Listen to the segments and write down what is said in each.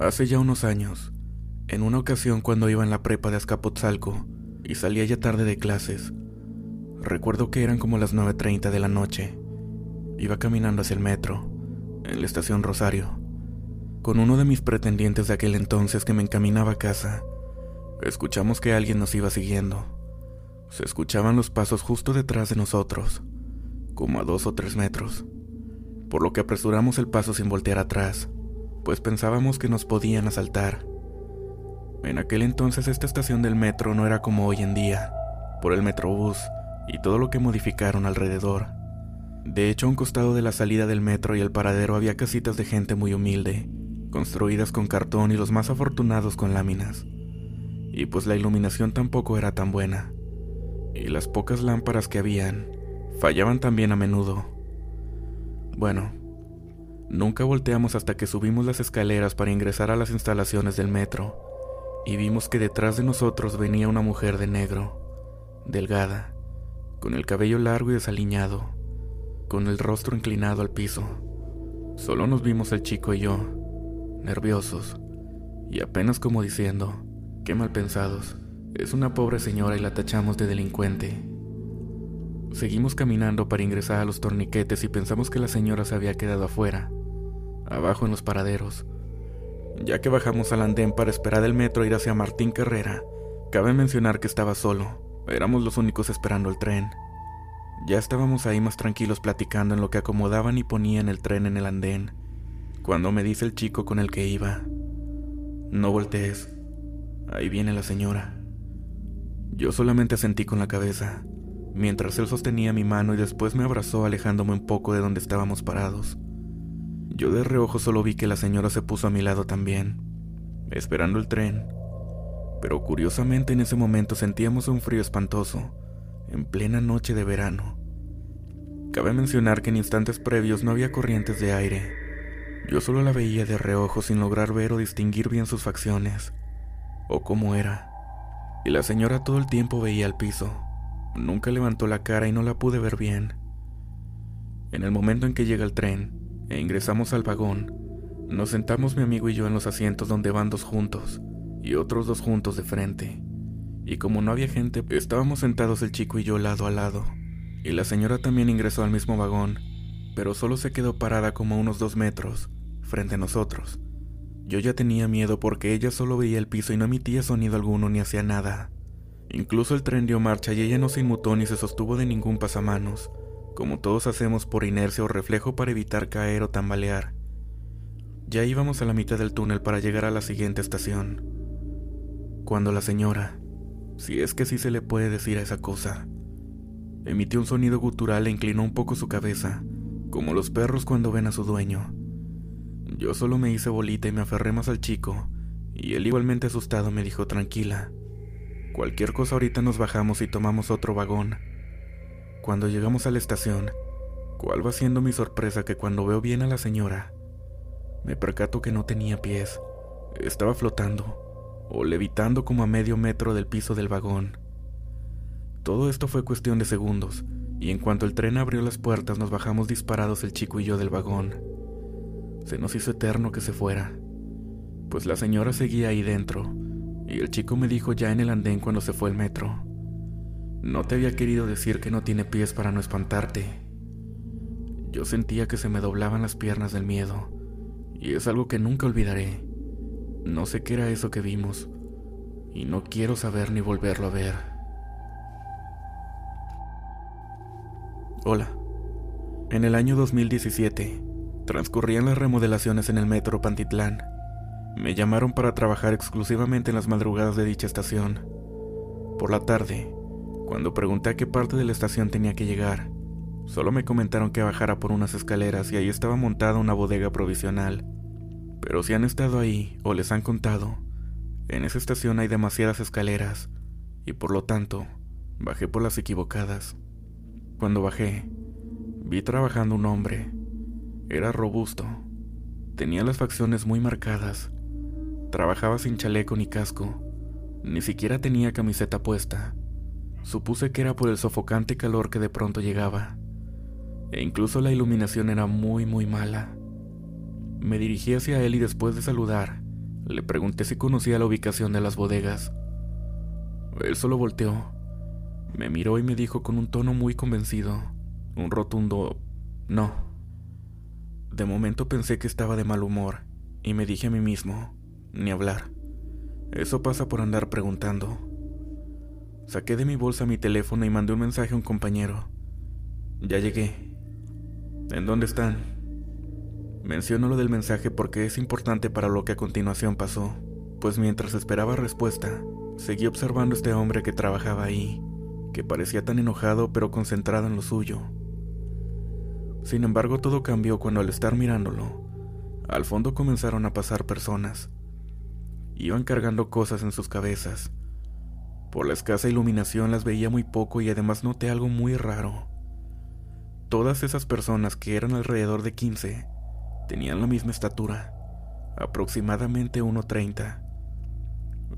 Hace ya unos años, en una ocasión cuando iba en la prepa de Azcapotzalco y salía ya tarde de clases, recuerdo que eran como las 9.30 de la noche. Iba caminando hacia el metro, en la estación Rosario, con uno de mis pretendientes de aquel entonces que me encaminaba a casa. Escuchamos que alguien nos iba siguiendo. Se escuchaban los pasos justo detrás de nosotros, como a dos o tres metros, por lo que apresuramos el paso sin voltear atrás pues pensábamos que nos podían asaltar. En aquel entonces esta estación del metro no era como hoy en día, por el metrobús y todo lo que modificaron alrededor. De hecho, a un costado de la salida del metro y el paradero había casitas de gente muy humilde, construidas con cartón y los más afortunados con láminas. Y pues la iluminación tampoco era tan buena. Y las pocas lámparas que habían fallaban también a menudo. Bueno, Nunca volteamos hasta que subimos las escaleras para ingresar a las instalaciones del metro y vimos que detrás de nosotros venía una mujer de negro, delgada, con el cabello largo y desaliñado, con el rostro inclinado al piso. Solo nos vimos el chico y yo, nerviosos, y apenas como diciendo, qué mal pensados, es una pobre señora y la tachamos de delincuente. Seguimos caminando para ingresar a los torniquetes y pensamos que la señora se había quedado afuera abajo en los paraderos. Ya que bajamos al andén para esperar el metro ir hacia Martín Carrera, cabe mencionar que estaba solo. Éramos los únicos esperando el tren. Ya estábamos ahí más tranquilos platicando en lo que acomodaban y ponían el tren en el andén, cuando me dice el chico con el que iba, no voltees, ahí viene la señora. Yo solamente asentí con la cabeza, mientras él sostenía mi mano y después me abrazó alejándome un poco de donde estábamos parados. Yo de reojo solo vi que la señora se puso a mi lado también, esperando el tren. Pero curiosamente en ese momento sentíamos un frío espantoso, en plena noche de verano. Cabe mencionar que en instantes previos no había corrientes de aire. Yo solo la veía de reojo sin lograr ver o distinguir bien sus facciones, o cómo era. Y la señora todo el tiempo veía al piso. Nunca levantó la cara y no la pude ver bien. En el momento en que llega el tren, e ingresamos al vagón. Nos sentamos mi amigo y yo en los asientos donde van dos juntos y otros dos juntos de frente. Y como no había gente, estábamos sentados el chico y yo lado a lado. Y la señora también ingresó al mismo vagón, pero solo se quedó parada como unos dos metros, frente a nosotros. Yo ya tenía miedo porque ella solo veía el piso y no emitía sonido alguno ni hacía nada. Incluso el tren dio marcha y ella no se inmutó ni se sostuvo de ningún pasamanos, como todos hacemos por inercia o reflejo para evitar caer o tambalear. Ya íbamos a la mitad del túnel para llegar a la siguiente estación, cuando la señora, si es que sí se le puede decir a esa cosa, emitió un sonido gutural e inclinó un poco su cabeza, como los perros cuando ven a su dueño. Yo solo me hice bolita y me aferré más al chico, y él igualmente asustado me dijo tranquila. Cualquier cosa ahorita nos bajamos y tomamos otro vagón. Cuando llegamos a la estación, ¿cuál va siendo mi sorpresa que cuando veo bien a la señora, me percato que no tenía pies, estaba flotando o levitando como a medio metro del piso del vagón. Todo esto fue cuestión de segundos, y en cuanto el tren abrió las puertas nos bajamos disparados el chico y yo del vagón. Se nos hizo eterno que se fuera, pues la señora seguía ahí dentro, y el chico me dijo ya en el andén cuando se fue el metro. No te había querido decir que no tiene pies para no espantarte. Yo sentía que se me doblaban las piernas del miedo, y es algo que nunca olvidaré. No sé qué era eso que vimos, y no quiero saber ni volverlo a ver. Hola. En el año 2017, transcurrían las remodelaciones en el metro Pantitlán. Me llamaron para trabajar exclusivamente en las madrugadas de dicha estación. Por la tarde, cuando pregunté a qué parte de la estación tenía que llegar, solo me comentaron que bajara por unas escaleras y ahí estaba montada una bodega provisional. Pero si han estado ahí o les han contado, en esa estación hay demasiadas escaleras y por lo tanto bajé por las equivocadas. Cuando bajé, vi trabajando un hombre. Era robusto, tenía las facciones muy marcadas, trabajaba sin chaleco ni casco, ni siquiera tenía camiseta puesta. Supuse que era por el sofocante calor que de pronto llegaba, e incluso la iluminación era muy muy mala. Me dirigí hacia él y después de saludar, Le pregunté si conocía la ubicación de las bodegas. Él solo volteó, me miró y me dijo con un tono muy convencido, un rotundo no. De momento pensé que estaba de mal humor y me dije a mí mismo, ni hablar. Eso pasa por andar preguntando. Saqué de mi bolsa mi teléfono y mandé un mensaje a un compañero. Ya llegué. ¿En dónde están? Menciono lo del mensaje porque es importante para lo que a continuación pasó, pues mientras esperaba respuesta, seguí observando a este hombre que trabajaba ahí, que parecía tan enojado pero concentrado en lo suyo. Sin embargo, todo cambió cuando al estar mirándolo, al fondo comenzaron a pasar personas. Iban cargando cosas en sus cabezas. Por la escasa iluminación las veía muy poco y además noté algo muy raro. Todas esas personas, que eran alrededor de 15, tenían la misma estatura, aproximadamente 1,30.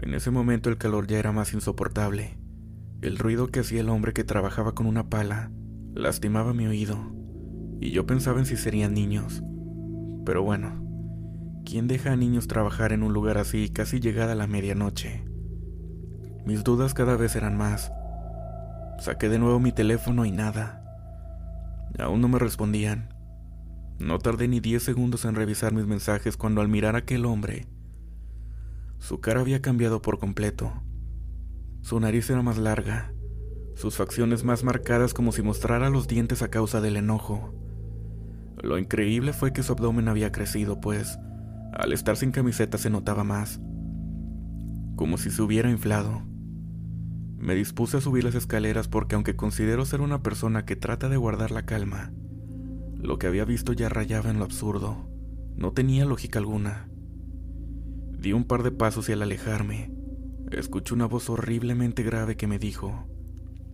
En ese momento el calor ya era más insoportable. El ruido que hacía el hombre que trabajaba con una pala lastimaba mi oído, y yo pensaba en si serían niños. Pero bueno, ¿quién deja a niños trabajar en un lugar así casi llegada la medianoche? Mis dudas cada vez eran más. Saqué de nuevo mi teléfono y nada. Aún no me respondían. No tardé ni diez segundos en revisar mis mensajes cuando al mirar a aquel hombre, su cara había cambiado por completo. Su nariz era más larga, sus facciones más marcadas como si mostrara los dientes a causa del enojo. Lo increíble fue que su abdomen había crecido, pues al estar sin camiseta se notaba más, como si se hubiera inflado. Me dispuse a subir las escaleras porque aunque considero ser una persona que trata de guardar la calma, lo que había visto ya rayaba en lo absurdo. No tenía lógica alguna. Di un par de pasos y al alejarme, escuché una voz horriblemente grave que me dijo,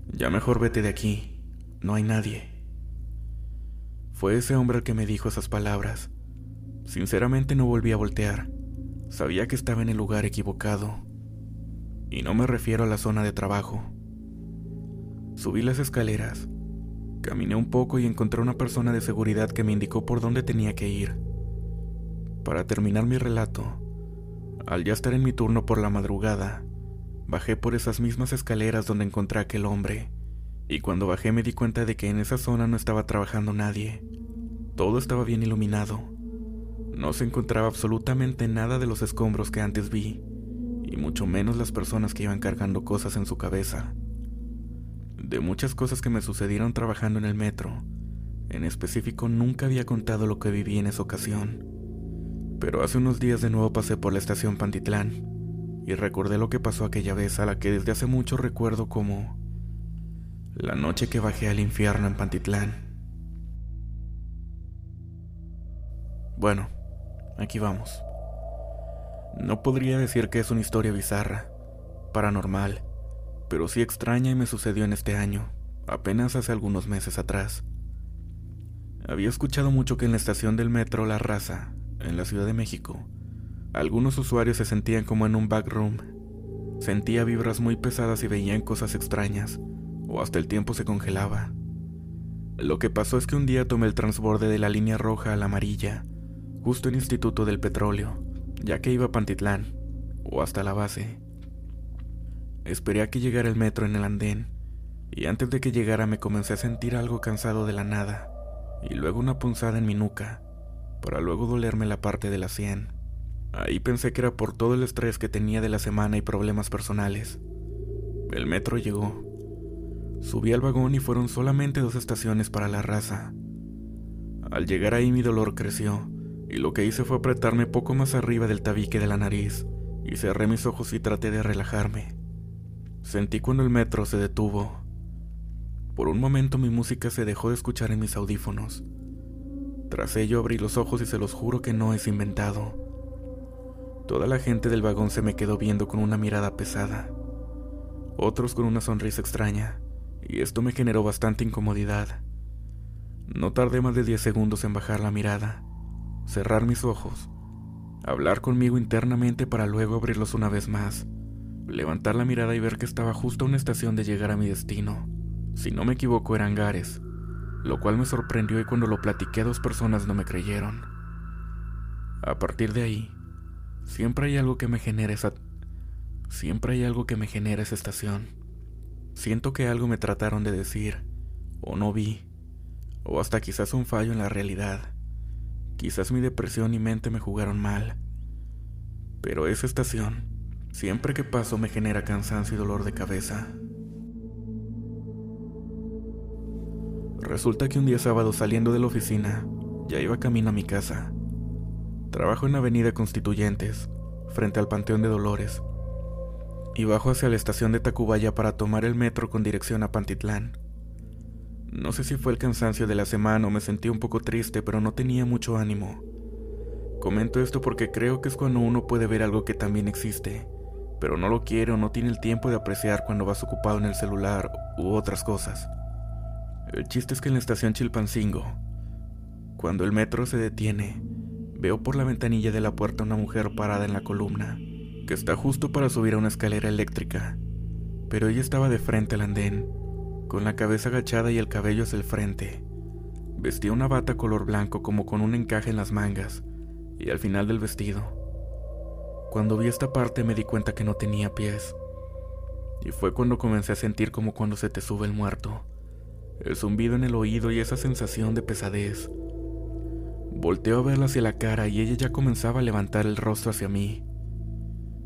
Ya mejor vete de aquí, no hay nadie. Fue ese hombre el que me dijo esas palabras. Sinceramente no volví a voltear. Sabía que estaba en el lugar equivocado. Y no me refiero a la zona de trabajo. Subí las escaleras, caminé un poco y encontré una persona de seguridad que me indicó por dónde tenía que ir. Para terminar mi relato, al ya estar en mi turno por la madrugada, bajé por esas mismas escaleras donde encontré a aquel hombre, y cuando bajé me di cuenta de que en esa zona no estaba trabajando nadie. Todo estaba bien iluminado. No se encontraba absolutamente nada de los escombros que antes vi, y mucho menos las personas que iban cargando cosas en su cabeza. De muchas cosas que me sucedieron trabajando en el metro, en específico nunca había contado lo que viví en esa ocasión. Pero hace unos días de nuevo pasé por la estación Pantitlán y recordé lo que pasó aquella vez a la que desde hace mucho recuerdo como la noche que bajé al infierno en Pantitlán. Bueno, aquí vamos. No podría decir que es una historia bizarra, paranormal, pero sí extraña y me sucedió en este año, apenas hace algunos meses atrás. Había escuchado mucho que en la estación del metro La Raza en la Ciudad de México, algunos usuarios se sentían como en un backroom. Sentía vibras muy pesadas y veían cosas extrañas, o hasta el tiempo se congelaba. Lo que pasó es que un día tomé el transborde de la línea roja a la amarilla, justo en Instituto del Petróleo, ya que iba a Pantitlán, o hasta la base. Esperé a que llegara el metro en el andén, y antes de que llegara me comencé a sentir algo cansado de la nada, y luego una punzada en mi nuca para luego dolerme la parte de la sien. Ahí pensé que era por todo el estrés que tenía de la semana y problemas personales. El metro llegó. Subí al vagón y fueron solamente dos estaciones para la raza. Al llegar ahí mi dolor creció, y lo que hice fue apretarme poco más arriba del tabique de la nariz, y cerré mis ojos y traté de relajarme. Sentí cuando el metro se detuvo. Por un momento mi música se dejó de escuchar en mis audífonos, tras ello abrí los ojos y se los juro que no es inventado. Toda la gente del vagón se me quedó viendo con una mirada pesada, otros con una sonrisa extraña, y esto me generó bastante incomodidad. No tardé más de 10 segundos en bajar la mirada, cerrar mis ojos, hablar conmigo internamente para luego abrirlos una vez más, levantar la mirada y ver que estaba justo a una estación de llegar a mi destino. Si no me equivoco eran Gares, lo cual me sorprendió y cuando lo platiqué a dos personas no me creyeron. A partir de ahí, Siempre hay algo que me genera esa... Siempre hay algo que me genera esa estación. Siento que algo me trataron de decir, o no vi, o hasta quizás un fallo en la realidad. Quizás mi depresión y mente me jugaron mal. Pero esa estación, siempre que paso, me genera cansancio y dolor de cabeza. Resulta que un día sábado saliendo de la oficina, ya iba camino a mi casa. Trabajo en Avenida Constituyentes, frente al Panteón de Dolores, y bajo hacia la estación de Tacubaya para tomar el metro con dirección a Pantitlán. No sé si fue el cansancio de la semana o me sentí un poco triste, pero no tenía mucho ánimo. Comento esto porque creo que es cuando uno puede ver algo que también existe, pero no lo quiere o no tiene el tiempo de apreciar cuando vas ocupado en el celular u otras cosas. El chiste es que en la estación Chilpancingo, cuando el metro se detiene, Veo por la ventanilla de la puerta una mujer parada en la columna, que está justo para subir a una escalera eléctrica, pero ella estaba de frente al andén, con la cabeza agachada y el cabello hacia el frente. Vestía una bata color blanco como con un encaje en las mangas y al final del vestido. Cuando vi esta parte me di cuenta que no tenía pies. Y fue cuando comencé a sentir como cuando se te sube el muerto. El zumbido en el oído y esa sensación de pesadez Volteo a verla hacia la cara y ella ya comenzaba a levantar el rostro hacia mí.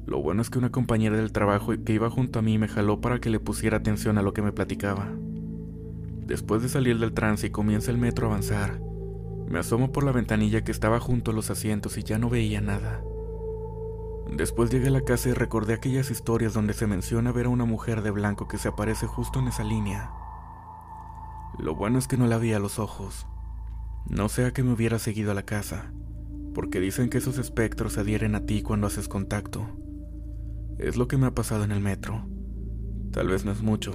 Lo bueno es que una compañera del trabajo que iba junto a mí me jaló para que le pusiera atención a lo que me platicaba. Después de salir del trance y comienza el metro a avanzar, me asomo por la ventanilla que estaba junto a los asientos y ya no veía nada. Después llegué a la casa y recordé aquellas historias donde se menciona ver a una mujer de blanco que se aparece justo en esa línea. Lo bueno es que no la vi a los ojos. No sea que me hubiera seguido a la casa, porque dicen que esos espectros se adhieren a ti cuando haces contacto. Es lo que me ha pasado en el metro. Tal vez no es mucho,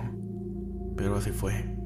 pero así fue.